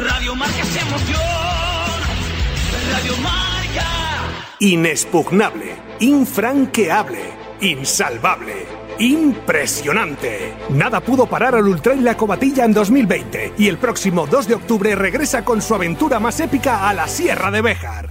Radio Marca es emoción. Radio Marca. Inexpugnable, infranqueable, insalvable. Impresionante. Nada pudo parar al Ultra y la Cobatilla en 2020 y el próximo 2 de octubre regresa con su aventura más épica a la Sierra de Béjar.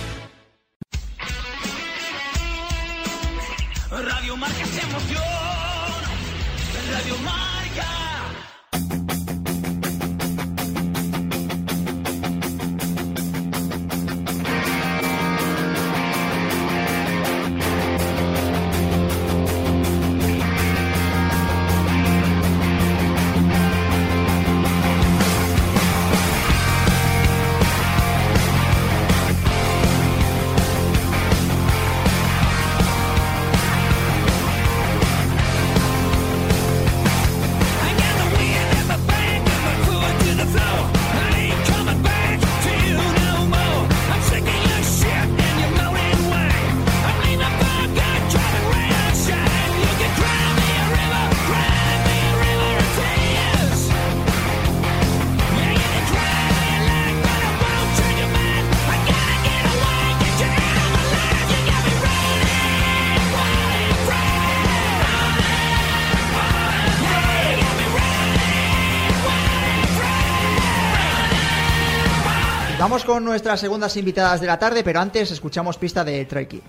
Con nuestras segundas invitadas de la tarde, pero antes escuchamos pista de Troy Kid.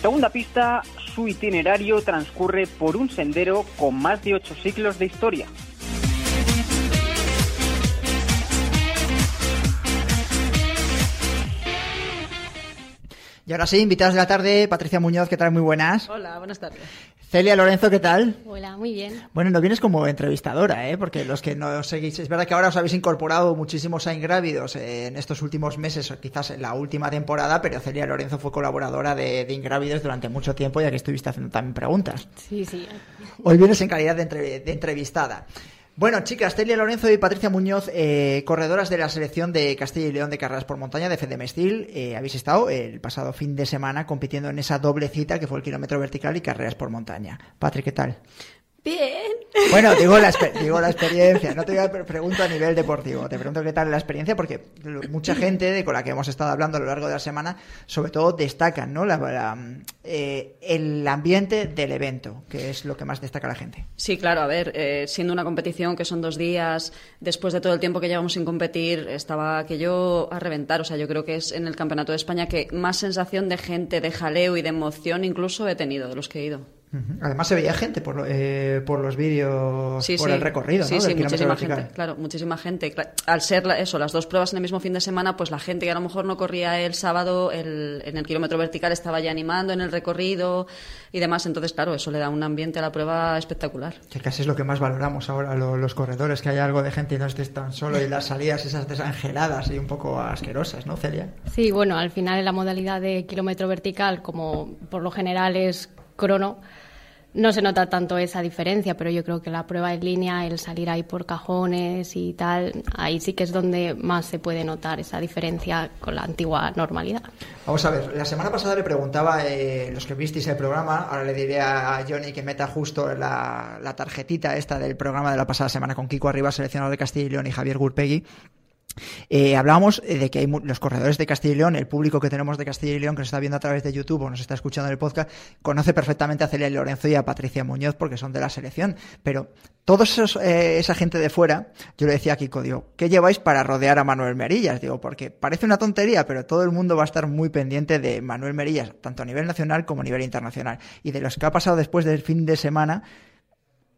Segunda pista, su itinerario transcurre por un sendero con más de ocho siglos de historia. Y ahora sí, invitadas de la tarde, Patricia Muñoz, ¿qué tal? Muy buenas. Hola, buenas tardes. Celia Lorenzo, ¿qué tal? Hola, muy bien. Bueno, no vienes como entrevistadora, ¿eh? Porque los que no seguís, es verdad que ahora os habéis incorporado muchísimos a Ingrávidos en estos últimos meses, o quizás en la última temporada, pero Celia Lorenzo fue colaboradora de, de Ingrávidos durante mucho tiempo, ya que estuviste haciendo también preguntas. Sí, sí. Hoy vienes en calidad de, entre- de entrevistada. Bueno, chicas, Celia Lorenzo y Patricia Muñoz, eh, corredoras de la selección de Castilla y León de carreras por montaña de Fedemestil, eh, habéis estado el pasado fin de semana compitiendo en esa doble cita que fue el kilómetro vertical y carreras por montaña. Patrick, ¿qué tal? Bien. Bueno, digo la, digo la experiencia, no te pregunto a nivel deportivo, te pregunto qué tal la experiencia porque mucha gente de con la que hemos estado hablando a lo largo de la semana, sobre todo destacan, ¿no? La, eh, el ambiente del evento, que es lo que más destaca la gente. Sí, claro, a ver, eh, siendo una competición que son dos días, después de todo el tiempo que llevamos sin competir, estaba aquello a reventar. O sea, yo creo que es en el Campeonato de España que más sensación de gente, de jaleo y de emoción incluso he tenido de los que he ido. Además se veía gente por, lo- eh, por los vídeos, Sí, por sí. el recorrido, Sí, ¿no? sí, del muchísima vertical. gente, claro, muchísima gente. Al ser la- eso, las dos pruebas en el mismo fin de semana, pues la gente que a lo mejor no corría el sábado el- en el kilómetro vertical estaba ya animando en el recorrido y demás. Entonces, claro, eso le da un ambiente a la prueba espectacular. Que casi es lo que más valoramos ahora lo- los corredores, que haya algo de gente y no estés tan solo y las salidas esas desangeladas y un poco asquerosas, ¿no, Celia? Sí, bueno, al final en la modalidad de kilómetro vertical, como por lo general es crono, no se nota tanto esa diferencia, pero yo creo que la prueba en línea, el salir ahí por cajones y tal, ahí sí que es donde más se puede notar esa diferencia con la antigua normalidad. Vamos a ver, la semana pasada le preguntaba, eh, los que visteis el programa, ahora le diré a Johnny que meta justo la, la tarjetita esta del programa de la pasada semana con Kiko Arriba, seleccionador de Castilla y León, y Javier Gurpegui. Eh, hablábamos eh, de que hay los corredores de Castilla y León, el público que tenemos de Castilla y León que nos está viendo a través de YouTube o nos está escuchando en el podcast, conoce perfectamente a Celia Lorenzo y a Patricia Muñoz porque son de la selección. Pero esos, eh, esa gente de fuera, yo le decía a Kiko, digo, ¿qué lleváis para rodear a Manuel Merillas? Digo, porque parece una tontería, pero todo el mundo va a estar muy pendiente de Manuel Merillas, tanto a nivel nacional como a nivel internacional. Y de los que ha pasado después del fin de semana,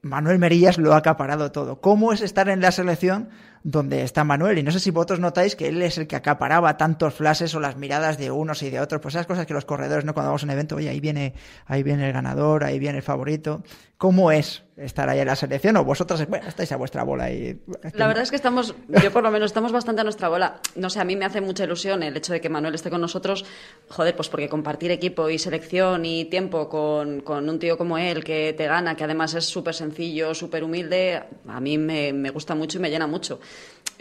Manuel Merillas lo ha acaparado todo. ¿Cómo es estar en la selección donde está Manuel? Y no sé si vosotros notáis que él es el que acaparaba tantos flashes o las miradas de unos y de otros. Pues esas cosas que los corredores, ¿no? Cuando vamos a un evento, oye, ahí viene, ahí viene el ganador, ahí viene el favorito. ¿Cómo es estar ahí en la selección? O vosotros, bueno, estáis a vuestra bola y... La verdad es que estamos, yo por lo menos estamos bastante a nuestra bola. No sé, a mí me hace mucha ilusión el hecho de que Manuel esté con nosotros. Joder, pues porque compartir equipo y selección y tiempo con, con un tío como él que te gana, que además es súper sencillo, súper humilde, a mí me, me gusta mucho y me llena mucho.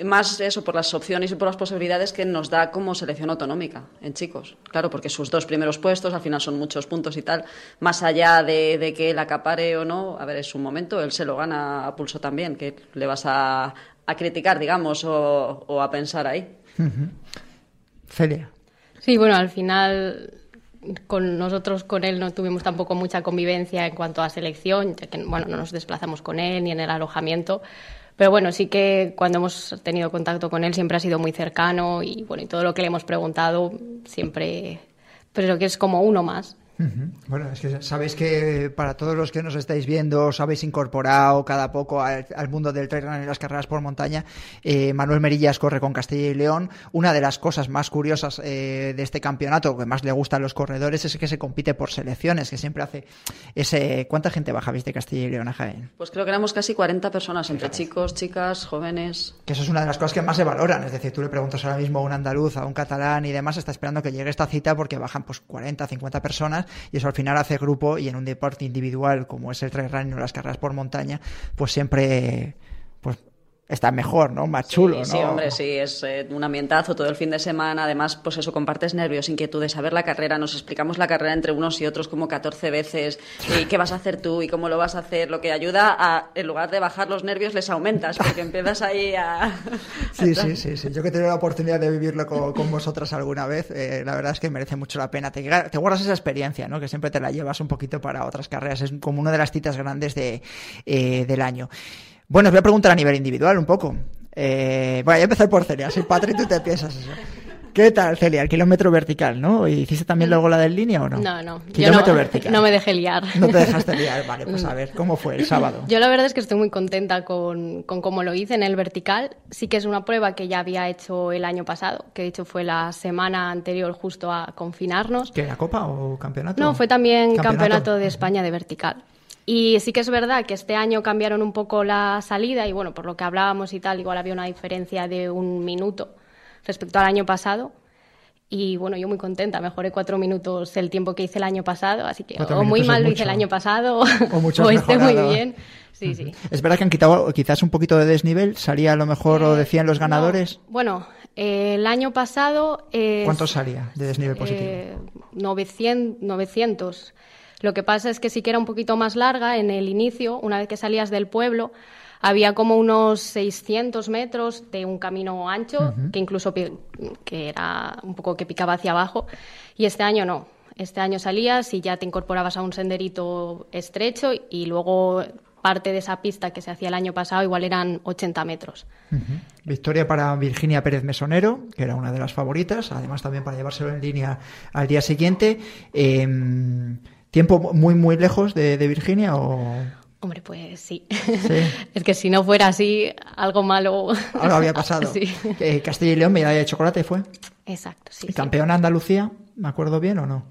Más eso por las opciones y por las posibilidades que nos da como selección autonómica en chicos. Claro, porque sus dos primeros puestos al final son muchos puntos y tal. Más allá de, de que él acapare o no, a ver, es un momento, él se lo gana a pulso también, que le vas a, a criticar, digamos, o, o a pensar ahí. Celia. Sí, bueno, al final con nosotros, con él, no tuvimos tampoco mucha convivencia en cuanto a selección, ya que bueno, no nos desplazamos con él ni en el alojamiento. Pero bueno, sí que cuando hemos tenido contacto con él siempre ha sido muy cercano y bueno, y todo lo que le hemos preguntado siempre, pero que es como uno más. Bueno, es que sabéis que para todos los que nos estáis viendo, os habéis incorporado cada poco al, al mundo del trail running y las carreras por montaña. eh, Manuel Merillas corre con Castilla y León. Una de las cosas más curiosas eh, de este campeonato, que más le gusta a los corredores, es que se compite por selecciones, que siempre hace ese. ¿Cuánta gente bajabais de Castilla y León a Jaén? Pues creo que éramos casi 40 personas, entre chicos, chicas, jóvenes. Que eso es una de las cosas que más se valoran. Es decir, tú le preguntas ahora mismo a un andaluz, a un catalán y demás, está esperando que llegue esta cita porque bajan pues 40, 50 personas y eso al final hace grupo y en un deporte individual como es el trail running o las carreras por montaña, pues siempre está mejor, ¿no? Más chulo, ¿no? Sí, hombre, sí, es eh, un ambientazo todo el fin de semana. Además, pues eso, compartes nervios, inquietudes, saber la carrera. Nos explicamos la carrera entre unos y otros como 14 veces. Y qué vas a hacer tú y cómo lo vas a hacer. Lo que ayuda a, en lugar de bajar los nervios, les aumentas, porque empiezas ahí a. Sí, sí, sí, sí. Yo que he tenido la oportunidad de vivirlo con, con vosotras alguna vez, eh, la verdad es que merece mucho la pena. Te, te guardas esa experiencia, ¿no? Que siempre te la llevas un poquito para otras carreras. Es como una de las citas grandes de, eh, del año. Bueno, os voy a preguntar a nivel individual un poco. Eh, voy a empezar por Celia. Si Patri, tú te piensas eso. ¿Qué tal, Celia? El kilómetro vertical, ¿no? ¿Hiciste también luego la del línea o no? No, no. Kilómetro no, vertical. no me dejé liar. No te dejaste liar. Vale, pues a ver, ¿cómo fue el sábado? Yo la verdad es que estoy muy contenta con, con cómo lo hice en el vertical. Sí que es una prueba que ya había hecho el año pasado, que de hecho fue la semana anterior justo a confinarnos. ¿Qué, la copa o campeonato? No, fue también campeonato, de España de vertical. Y sí que es verdad que este año cambiaron un poco la salida y bueno, por lo que hablábamos y tal, igual había una diferencia de un minuto respecto al año pasado. Y bueno, yo muy contenta, mejoré cuatro minutos el tiempo que hice el año pasado, así que Cuatro o muy mal lo hice el año pasado O mucho esté muy bien. Sí, sí. Es verdad que han quitado quizás un poquito de desnivel, salía a lo mejor, o decían los ganadores. No, bueno, eh, el año pasado... eh, ¿Cuánto salía de desnivel positivo? eh, 900, 900. Lo que pasa es que sí que era un poquito más larga en el inicio, una vez que salías del pueblo, había como unos 600 metros de un camino ancho, que incluso que era un poco que picaba hacia abajo, y este año no. Este año salías y ya te incorporabas a un senderito estrecho y luego parte de esa pista que se hacía el año pasado igual eran 80 metros. Victoria para Virginia Pérez Mesonero, que era una de las favoritas, además también para llevárselo en línea al día siguiente. Eh, ¿Tiempo muy, muy lejos de, de Virginia o Hombre, pues sí. Sí. es que si no fuera así, algo malo. algo había pasado? sí. Eh, Castilla y León, medalla de chocolate fue. Exacto, sí. ¿Y sí. campeona Andalucía? ¿Me acuerdo bien o no?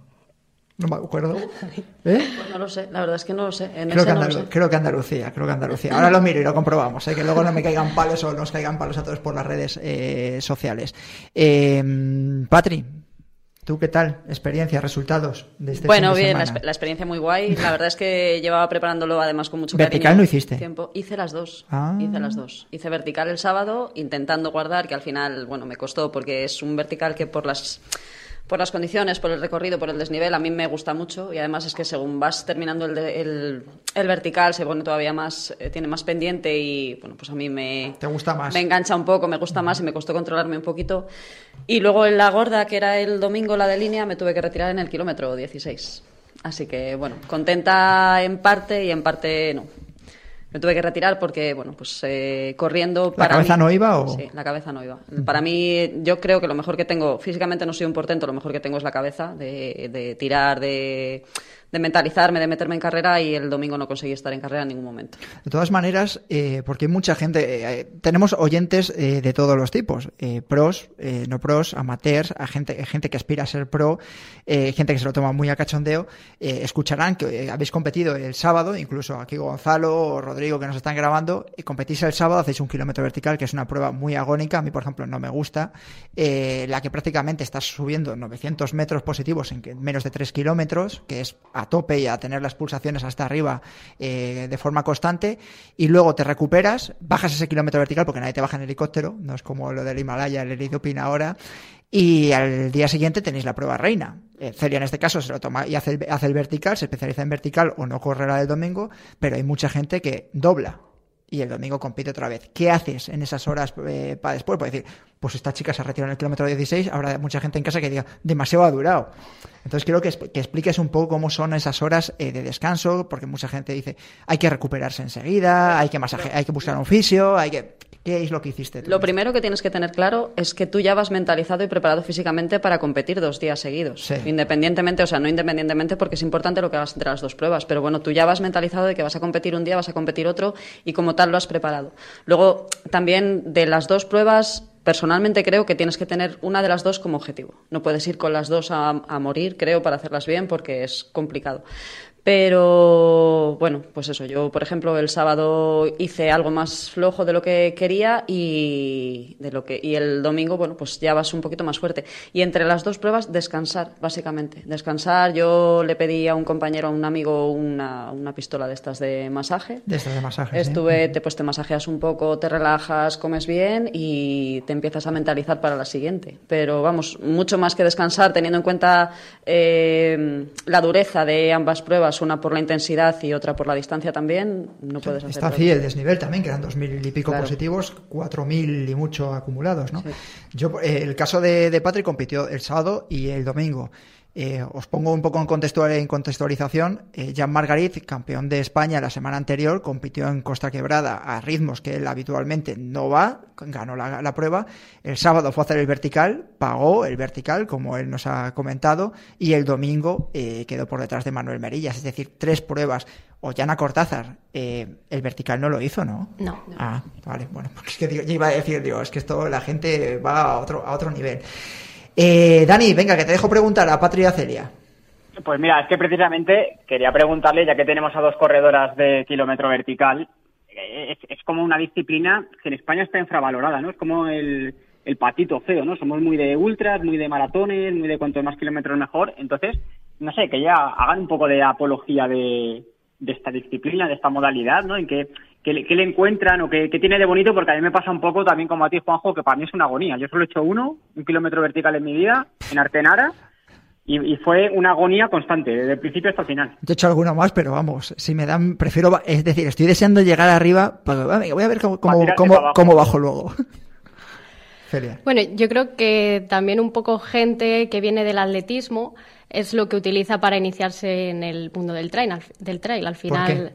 No me acuerdo. ¿Eh? Pues no lo sé, la verdad es que no lo sé. En Creo ese que, no lo Andalu- sé. creo que Andalucía, creo que Andalucía. Ahora lo miro y lo comprobamos, ¿eh? que luego no me caigan palos o nos caigan palos a todos por las redes eh, sociales. Eh, Patri, ¿Tú qué tal? ¿Experiencia, resultados de este Bueno, fin de bien, la, semana? exper- la experiencia muy guay. La verdad es que llevaba preparándolo además con mucho ¿Vertical cariño. no hiciste? Tiempo. Hice las dos. Ah. Hice las dos. Hice vertical el sábado, intentando guardar, que al final, bueno, me costó porque es un vertical que por las por las condiciones, por el recorrido, por el desnivel, a mí me gusta mucho y además es que según vas terminando el, el vertical se pone todavía más, eh, tiene más pendiente y bueno, pues a mí me, ¿Te gusta más? me engancha un poco, me gusta más y me costó controlarme un poquito. Y luego en la gorda, que era el domingo la de línea, me tuve que retirar en el kilómetro 16. Así que, bueno, contenta en parte y en parte no. Me tuve que retirar porque, bueno, pues eh, corriendo... ¿La cabeza mí- no iba o...? Sí, la cabeza no iba. Para mí, yo creo que lo mejor que tengo, físicamente no soy un portento, lo mejor que tengo es la cabeza, de, de tirar, de, de mentalizarme, de meterme en carrera y el domingo no conseguí estar en carrera en ningún momento. De todas maneras, eh, porque hay mucha gente, eh, tenemos oyentes eh, de todos los tipos, eh, pros, eh, no pros, amateurs, a gente, gente que aspira a ser pro, eh, gente que se lo toma muy a cachondeo, eh, escucharán que eh, habéis competido el sábado, incluso aquí Gonzalo o Rodrigo que nos están grabando, y competís el sábado, hacéis un kilómetro vertical, que es una prueba muy agónica, a mí por ejemplo no me gusta, eh, la que prácticamente estás subiendo 900 metros positivos en menos de 3 kilómetros, que es a tope y a tener las pulsaciones hasta arriba eh, de forma constante, y luego te recuperas, bajas ese kilómetro vertical porque nadie te baja en helicóptero, no es como lo del Himalaya, el Eridopin ahora, y al día siguiente tenéis la prueba reina. Eh, Celia en este caso se lo toma y hace el, hace el vertical, se especializa en vertical o no corre la del domingo, pero hay mucha gente que dobla y el domingo compite otra vez. ¿Qué haces en esas horas eh, para después? Puedes decir, pues esta chica se ha retirado en el kilómetro 16, habrá mucha gente en casa que diga, demasiado ha durado. Entonces quiero que, que expliques un poco cómo son esas horas eh, de descanso, porque mucha gente dice, hay que recuperarse enseguida, hay que masaje, hay que buscar un fisio, hay que... ¿Qué es lo que hiciste tú? Lo primero que tienes que tener claro es que tú ya vas mentalizado y preparado físicamente para competir dos días seguidos. Sí. Independientemente, o sea, no independientemente porque es importante lo que hagas entre las dos pruebas, pero bueno, tú ya vas mentalizado de que vas a competir un día, vas a competir otro y como tal lo has preparado. Luego, también de las dos pruebas, personalmente creo que tienes que tener una de las dos como objetivo. No puedes ir con las dos a, morir, creo, para hacerlas bien porque es complicado. Pero bueno, pues eso, yo por ejemplo el sábado hice algo más flojo de lo que quería y de lo que y el domingo, bueno, pues ya vas un poquito más fuerte. Y entre las dos pruebas descansar, básicamente. Descansar, yo le pedí a un compañero, a un amigo una, una pistola de estas de masaje. De estas de masajes. ¿sí? Estuve, te, pues te masajeas un poco, te relajas, comes bien y te empiezas a mentalizar para la siguiente. Pero vamos, mucho más que descansar, teniendo en cuenta eh, la dureza de ambas pruebas, una por la intensidad y otra por la distancia también, no puedes hacer. Está así el desnivel también, que eran 2.000 y pico Claro. positivos, 4.000 y mucho acumulados, ¿no? Sí. Yo, eh, el caso de, de Patrick compitió el sábado y el domingo. Eh, os pongo un poco en, contextual- en contextualización. Eh, Jan Margarit, campeón de España la semana anterior, compitió en Costa Quebrada a ritmos que él habitualmente no va, ganó la, la prueba. El sábado fue a hacer el vertical, pagó el vertical, como él nos ha comentado, y el domingo eh, quedó por detrás de Manuel Merillas. Es decir, tres pruebas. Ollana Cortázar, eh, el vertical no lo hizo, ¿no? No. Ah, vale, bueno, porque es que digo- yo iba a decir, digo, es que esto la gente va a otro, a otro nivel. Eh, Dani, venga, que te dejo preguntar a Patria Celia. Pues mira, es que precisamente quería preguntarle, ya que tenemos a dos corredoras de kilómetro vertical, eh, es, como una disciplina que en España está infravalorada, ¿no? Es como el, patito feo, ¿no? Somos muy de ultras, muy de maratones, muy de cuanto más kilómetros mejor. Entonces, no sé, que ya hagan un poco de apología de, de esta disciplina, de esta modalidad, ¿no? En qué, qué le, qué le encuentran o qué, qué tiene de bonito, porque a mí me pasa un poco también como a ti, Juanjo, que para mí es una agonía. Yo solo he hecho uno, un kilómetro vertical en mi vida, en Artenara, y, y fue una agonía constante, desde el principio hasta el final. Yo he hecho alguno más, pero vamos, si me dan, prefiero, es decir, estoy deseando llegar arriba, pero, venga, voy a ver cómo, cómo, cómo- cómo bajo luego. Celia. Bueno, yo creo que también un poco gente que viene del atletismo es lo que utiliza para iniciarse en el mundo del trail. Al, del trail. al final, qué?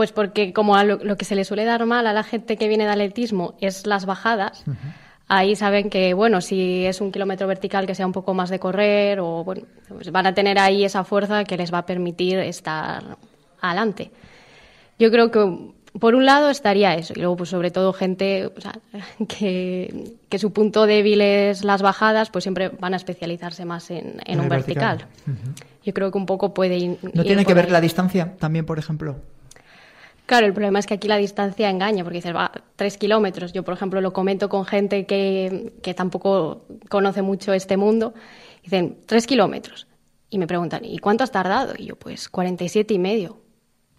Pues porque como a lo, lo que se le suele dar mal a la gente que viene de atletismo es las bajadas. Ahí saben que, bueno, si es un kilómetro vertical que sea un poco más de correr o, bueno, pues van a tener ahí esa fuerza que les va a permitir estar adelante. Yo creo que por un lado estaría eso y luego pues sobre todo gente o sea, que, que su punto débil es las bajadas pues siempre van a especializarse más en, en En un vertical. Yo creo que un poco puede ir. ¿No ir tiene que ver ahí. la distancia también, por ejemplo? Claro, el problema es que aquí la distancia engaña, porque dices, va, tres kilómetros. Yo, por ejemplo, lo comento con gente que, que tampoco conoce mucho este mundo Dicen, tres kilómetros. Y me preguntan, ¿y cuánto has tardado? Y yo, pues 47 y medio.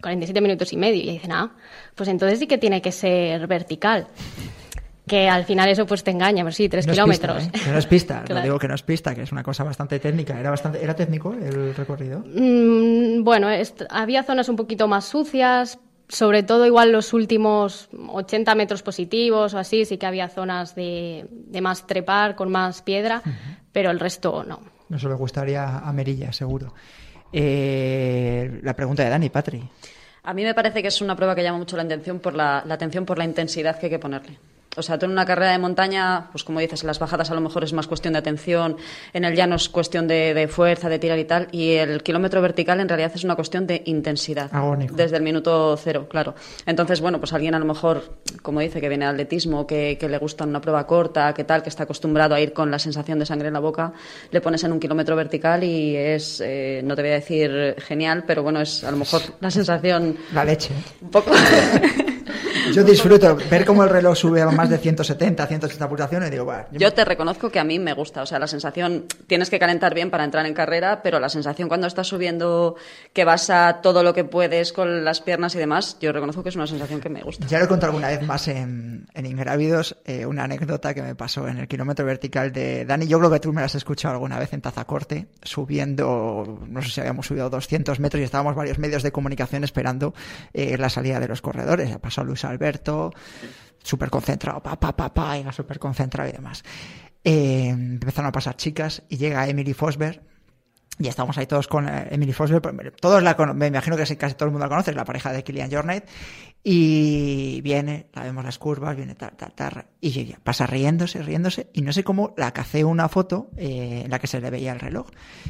47 minutos y medio. Y dicen, ah, pues entonces sí que tiene que ser vertical. Que al final eso pues te engaña, pero sí, tres No es kilómetros. pista, ¿eh? Que no es pista, lo Claro. digo que no es pista, que es una cosa bastante técnica. ¿Era, bastante, ¿era técnico el recorrido? Mm, bueno, había zonas un poquito más sucias, sobre todo igual los últimos 80 metros positivos o así, sí que había zonas de, de más trepar, con más piedra, pero el resto no. Eso le gustaría a Merilla, seguro. Eh, la pregunta de Dani, Patri. A mí me parece que es una prueba que llama mucho la atención por la, la atención por la intensidad que hay que ponerle. O sea, tú en una carrera de montaña, pues como dices, en las bajadas a lo mejor es más cuestión de atención, en el llano es cuestión de, de fuerza, de tirar y tal, y el kilómetro vertical en realidad es una cuestión de intensidad. Agónico. Desde el minuto cero, claro. Entonces, bueno, pues alguien a lo mejor, como dice, que viene de atletismo, que, que le gusta una prueba corta, que tal, que está acostumbrado a ir con la sensación de sangre en la boca, le pones en un kilómetro vertical y es, eh, no te voy a decir genial, pero bueno, es a lo mejor la sensación La leche. un poco. Yo disfruto ver cómo el reloj sube a más de 170, 180 pulsaciones y digo, va, yo Yo te reconozco que a mí me gusta, o sea, la sensación, tienes que calentar bien para entrar en carrera, pero la sensación cuando estás subiendo, que vas a todo lo que puedes con las piernas y demás, yo reconozco que es una sensación que me gusta. Ya lo he contado alguna vez más en, en Ingrávidos, eh, una anécdota que me pasó en el kilómetro vertical de Dani. Yo creo que tú me la has escuchado alguna vez en Tazacorte, subiendo, no sé si habíamos subido 200 metros y estábamos varios medios de comunicación esperando eh, la salida de los corredores. Ha pasado Luis Alberto, súper concentrado, pa, pa, pa, pa, era súper concentrado y demás. Eh, empezaron a pasar chicas y llega Emily Fosberg, y estamos ahí todos con eh, Emily Fosberg. Todos la me imagino que casi todo el mundo la conoce, es la pareja de Kilian Jornet. Y viene, la vemos las curvas, viene tal, tal, tal. Y ella pasa riéndose, riéndose. Y no sé cómo la cacé una foto eh, en la que se le veía el reloj.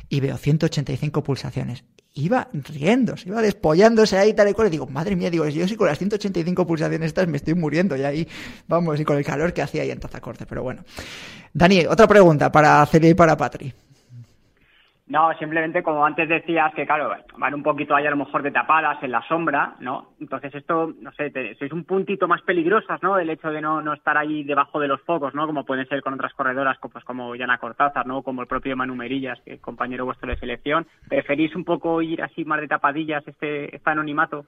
Y veo 185 pulsaciones. Iba riéndose, iba despollándose ahí tal y cual. Y digo, madre mía, digo, yo sí con las 185 pulsaciones estas me estoy muriendo. Y ahí, vamos, y con el calor que hacía ahí en Tazacorte. Pero bueno. Dani, otra pregunta para Celia y para Patri. No, simplemente como antes decías que, claro, van un poquito ahí a lo mejor de tapadas en la sombra, ¿no? Entonces esto, no sé, te- sois un puntito más peligrosas, ¿no? El hecho de no, no estar ahí debajo de los focos, ¿no? Como pueden ser con otras corredoras, co- pues como Yana Cortázar, ¿no? Como el propio Manu Merillas, que es compañero vuestro de selección. ¿Preferís un poco ir así más de tapadillas este, este anonimato?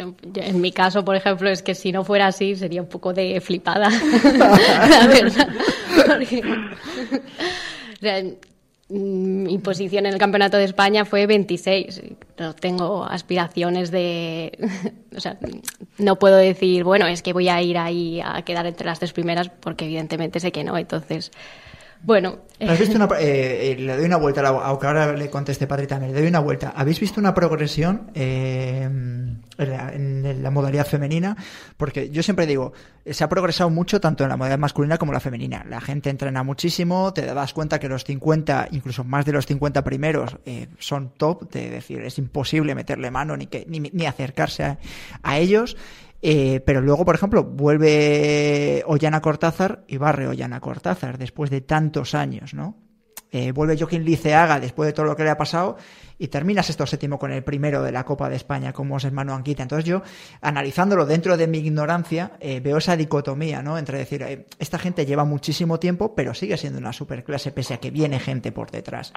En mi caso, por ejemplo, es que si no fuera así sería un poco de flipada, la verdad. Porque, o sea, mi posición en el Campeonato de España fue 26. No tengo aspiraciones de... O sea, no puedo decir, bueno, es que voy a ir ahí a quedar entre las tres primeras porque evidentemente sé que no. Entonces, bueno... ¿Has visto una, eh, eh, le doy una vuelta, aunque ahora le conteste Patri también, le doy una vuelta. ¿Habéis visto una progresión eh, en, la, modalidad femenina? Porque yo siempre digo, eh, se ha progresado mucho tanto en la modalidad masculina como la femenina. La gente entrena muchísimo, te das cuenta que los 50, incluso más de los 50 primeros, eh, son top, de decir, es imposible meterle mano ni, que, ni, ni acercarse a, a ellos. Eh, pero luego, por ejemplo, vuelve Ollana Cortázar y barre Ollana Cortázar después de tantos años, ¿no? Eh, vuelve Joaquín Liceaga después de todo lo que le ha pasado y termina sexto séptimo con el primero de la Copa de España, como es Manu Anquita. Entonces yo, analizándolo dentro de mi ignorancia, eh, veo esa dicotomía, ¿no? Entre decir, eh, esta gente lleva muchísimo tiempo, pero sigue siendo una superclase pese a que viene gente por detrás.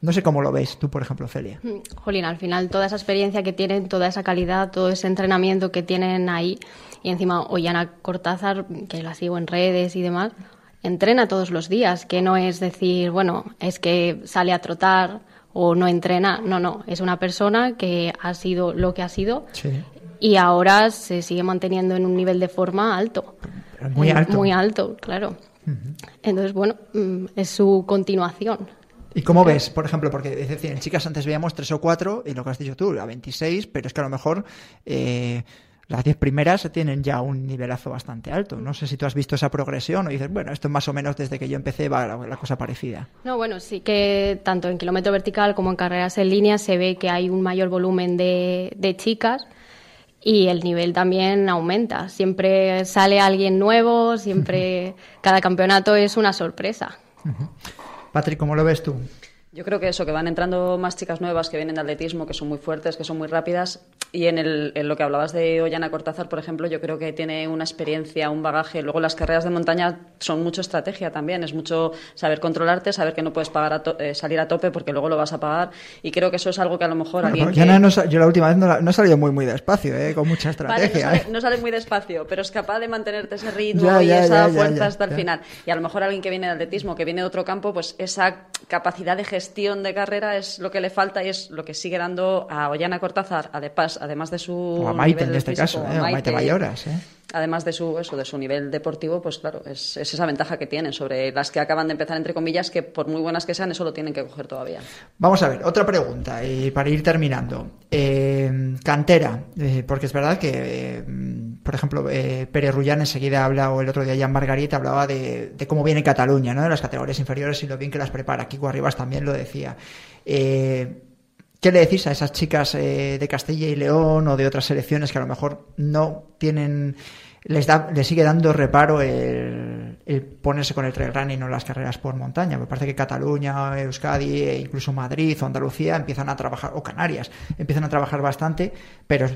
No sé cómo lo ves tú, por ejemplo, Celia. Jolín, al final toda esa experiencia que tienen, toda esa calidad, todo ese entrenamiento que tienen ahí, y encima Ollana Cortázar, que la sigo en redes y demás, entrena todos los días, que no es decir, bueno, es que sale a trotar o no entrena, no, no, es una persona que ha sido lo que ha sido Sí. y ahora se sigue manteniendo en un nivel de forma alto. Muy alto. Muy alto, claro. Entonces, bueno, mm, es su continuación. ¿Y cómo ves, por ejemplo, porque es decir, en chicas antes veíamos tres o cuatro, y lo que has dicho tú, a 26, pero es que a lo mejor eh, las 10 primeras tienen ya un nivelazo bastante alto. No sé si tú has visto esa progresión o dices, bueno, esto más o menos desde que yo empecé va la, la cosa parecida. No, bueno, sí que tanto en kilómetro vertical como en carreras en línea se ve que hay un mayor volumen de, de chicas y el nivel también aumenta. Siempre sale alguien nuevo, siempre cada campeonato es una sorpresa. Patrick, ¿cómo lo ves tú? Yo creo que eso, que van entrando más chicas nuevas que vienen de atletismo, que son muy fuertes, que son muy rápidas. Y en, el, en lo que hablabas de Ollana Cortázar, por ejemplo, yo creo que tiene una experiencia, un bagaje. Luego las carreras de montaña son mucho estrategia también, es mucho saber controlarte, saber que no puedes pagar a to- eh, salir a tope porque luego lo vas a pagar. Y creo que eso es algo que a lo mejor Bueno, alguien pues que- no yo la última vez no, la- no he salido muy, muy despacio, ¿eh? con mucha Vale, no, estrategia. sale, ¿eh? no sale muy despacio, pero es capaz de mantenerte ese ritmo Ya, y ya, esa ya, fuerza hasta el final. Y a lo mejor alguien que viene de atletismo, que viene de otro campo, pues esa capacidad de gestión de carrera es lo que le falta y es lo que sigue dando a Ollana Cortázar, además, además de su O a Maite nivel en este físico, caso, ¿eh? a Maite Mayoras. ¿eh? Además de su, eso, de su nivel deportivo, pues claro, es, es esa ventaja que tienen sobre las que acaban de empezar, entre comillas, que por muy buenas que sean, eso lo tienen que coger todavía. Vamos a ver, otra pregunta, y para ir terminando. Eh, cantera, eh, porque es verdad que, eh, por ejemplo, eh, Pérez Rullán enseguida habla, o el otro día Jan Margarita hablaba de, cómo viene Cataluña, ¿no? de las categorías inferiores y lo bien que las prepara. Kiko Arribas también lo decía. Eh, ¿Qué le decís a esas chicas eh, de Castilla y León o de otras selecciones que a lo mejor no tienen, les da, les sigue dando reparo el, ponerse con el trail running o las carreras por montaña? Me parece que Cataluña, Euskadi e incluso Madrid o Andalucía empiezan a trabajar, o Canarias, empiezan a trabajar bastante, pero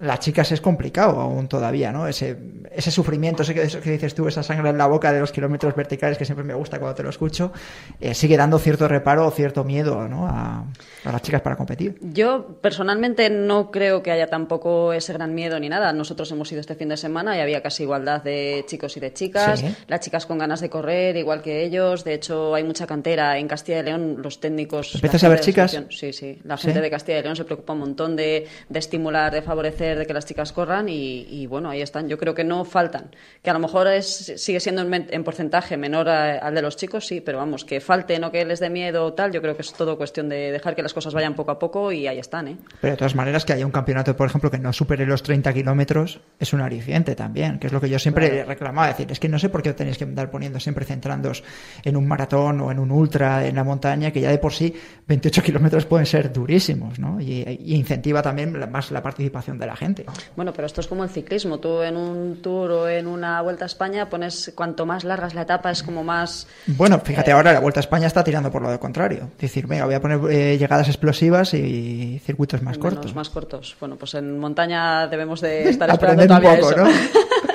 las chicas es complicado aún todavía, ¿no? Ese, ese sufrimiento, ese que, eso que dices tú, esa sangre en la boca de los kilómetros verticales que siempre me gusta cuando te lo escucho, eh, sigue dando cierto reparo o cierto miedo ¿no? a, a las chicas para competir. Yo personalmente no creo que haya tampoco ese gran miedo ni nada. Nosotros hemos ido este fin de semana y había casi igualdad de chicos y de chicas. Sí. Las chicas con ganas de correr, igual que ellos. De hecho, hay mucha cantera. En Castilla y León, los técnicos. ¿Empiezas a ver chicas? Sí, sí. La ¿Sí? gente de Castilla y León se preocupa un montón de, de estimular, de favorecer, de que las chicas corran y, y, bueno, ahí están. Yo creo que no faltan. Que a lo mejor es, sigue siendo en, en porcentaje menor a- al de los chicos, sí, pero vamos, que falten o que les dé miedo o tal, yo creo que es todo cuestión de dejar que las cosas vayan poco a poco y ahí están, ¿eh? Pero de todas maneras, que haya un campeonato, por ejemplo, que no supere los 30 kilómetros, es un aliciente también, que es lo que yo siempre reclamaba. Es decir, es que no sé por qué tenéis que andar poniendo siempre centrándos en un maratón o en un ultra en la montaña, que ya de por sí 28 kilómetros pueden ser durísimos, ¿no? Y, y incentiva también más la participación de la gente. Bueno, pero esto es como el ciclismo. Tú en un tour o en una vuelta a España pones cuanto más largas la etapa es como más. Bueno, fíjate, ahora la Vuelta a España está tirando por lo contrario. Es decir, venga, voy a poner eh, llegadas explosivas y circuitos más menos- cortos. más cortos. Bueno, pues en montaña debemos de estar esperando Aprender un poco, eso. ¿no?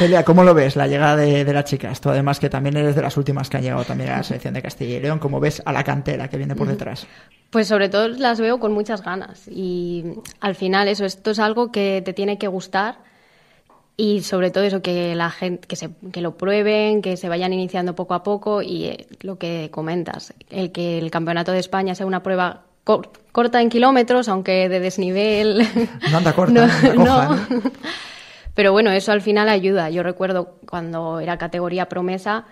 Celia, ¿cómo lo ves la llegada de, de las chicas? Tú además que también eres de las últimas que han llegado también a la selección de Castilla y León, ¿cómo ves a la cantera que viene por detrás? Pues sobre todo las veo con muchas ganas y al final eso, esto es algo que te tiene que gustar y sobre todo eso, que la gente, que, se, que lo prueben, que se vayan iniciando poco a poco y eh, lo que comentas, el que el Campeonato de España sea una prueba cor- corta en kilómetros, aunque de desnivel. No anda corta, coja, ¿no? Pero bueno, eso al final ayuda. Yo recuerdo cuando era categoría promesa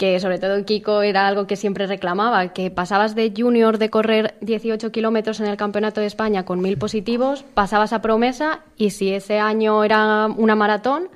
que sobre todo Kiko era algo que siempre reclamaba, que pasabas de junior de correr 18 kilómetros en el Campeonato de España con mil positivos, pasabas a promesa y si ese año era una maratón,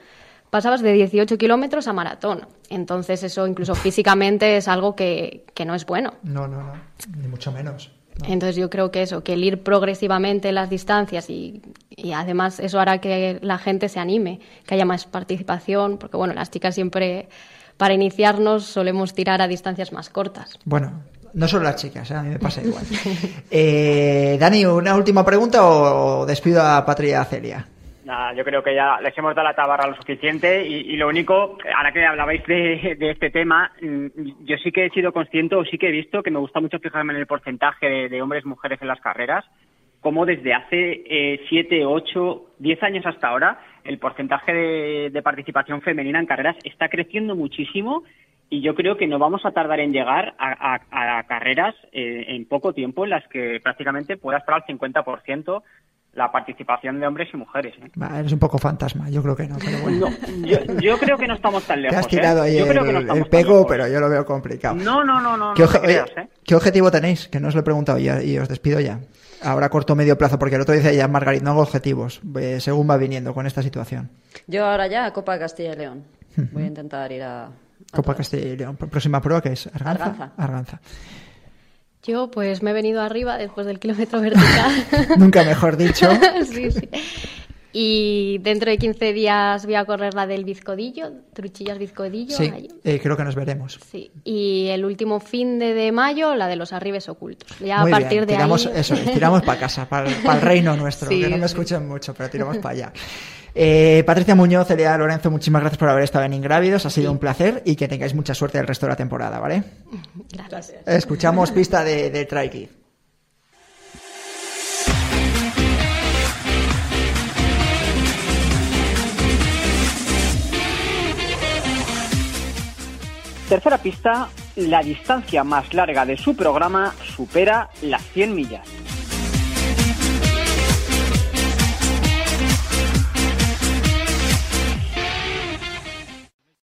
pasabas de 18 kilómetros a maratón. Entonces eso incluso físicamente es algo que, que no es bueno. No, no, no, ni mucho menos. Entonces yo creo que eso, que el ir progresivamente las distancias y, y además eso hará que la gente se anime, que haya más participación, porque bueno, las chicas siempre para iniciarnos solemos tirar a distancias más cortas. Bueno, no solo las chicas, ¿eh? a mí me pasa igual. Eh, Dani, ¿una última pregunta o despido a Patria Celia? Nada, yo creo que ya les hemos dado la tabarra lo suficiente y, lo único, ahora que hablabais de, este tema, mm, yo sí que he sido consciente o sí que he visto que me gusta mucho fijarme en el porcentaje de, de hombres mujeres en las carreras, como desde hace eh, siete, ocho, diez años hasta ahora, el porcentaje de, participación femenina en carreras está creciendo muchísimo y yo creo que no vamos a tardar en llegar a, carreras eh, en poco tiempo en las que prácticamente pueda esperar al 50% la participación de hombres y mujeres. ¿eh? Va, eres un poco fantasma, yo creo que no, pero bueno. No, yo, yo creo que no estamos tan Te lejos. has tirado ¿eh? ahí Yo el, creo que no el pego, pero yo lo veo complicado. No, no, no, no, ¿Qué, no oje- te creas, ¿eh? ¿Qué objetivo tenéis? Que no os lo he preguntado ya y os despido ya. Ahora corto medio plazo, porque el otro dice ya Margarit, no hago objetivos, eh, según va viniendo con esta situación. Yo ahora ya a Copa Castilla y León. Voy a intentar ir a. a Copa todas. Castilla y León. Próxima prueba que es Arganza. Arganza. Arganza. Yo pues me he venido arriba después del kilómetro vertical. Nunca mejor dicho. sí, sí. Y dentro de 15 días voy a correr la del Bizcodillo, Truchillas Bizcodillo. Sí, eh, creo que nos veremos. Sí. Y el último fin de, de mayo, la de los arribes ocultos. Ya Muy a partir bien, de tiramos, ahí. eso, es, tiramos para casa, para, el reino nuestro, Sí, que no me escuchen mucho, pero tiramos para allá. Eh, Patricia Muñoz, Elia Lorenzo, muchísimas gracias por haber estado en Ingrávidos, ha sido un placer y que tengáis mucha suerte el resto de la temporada, ¿vale? Gracias. Escuchamos pista de, de Try Tercera pista, la distancia más larga de su programa supera las 100 millas.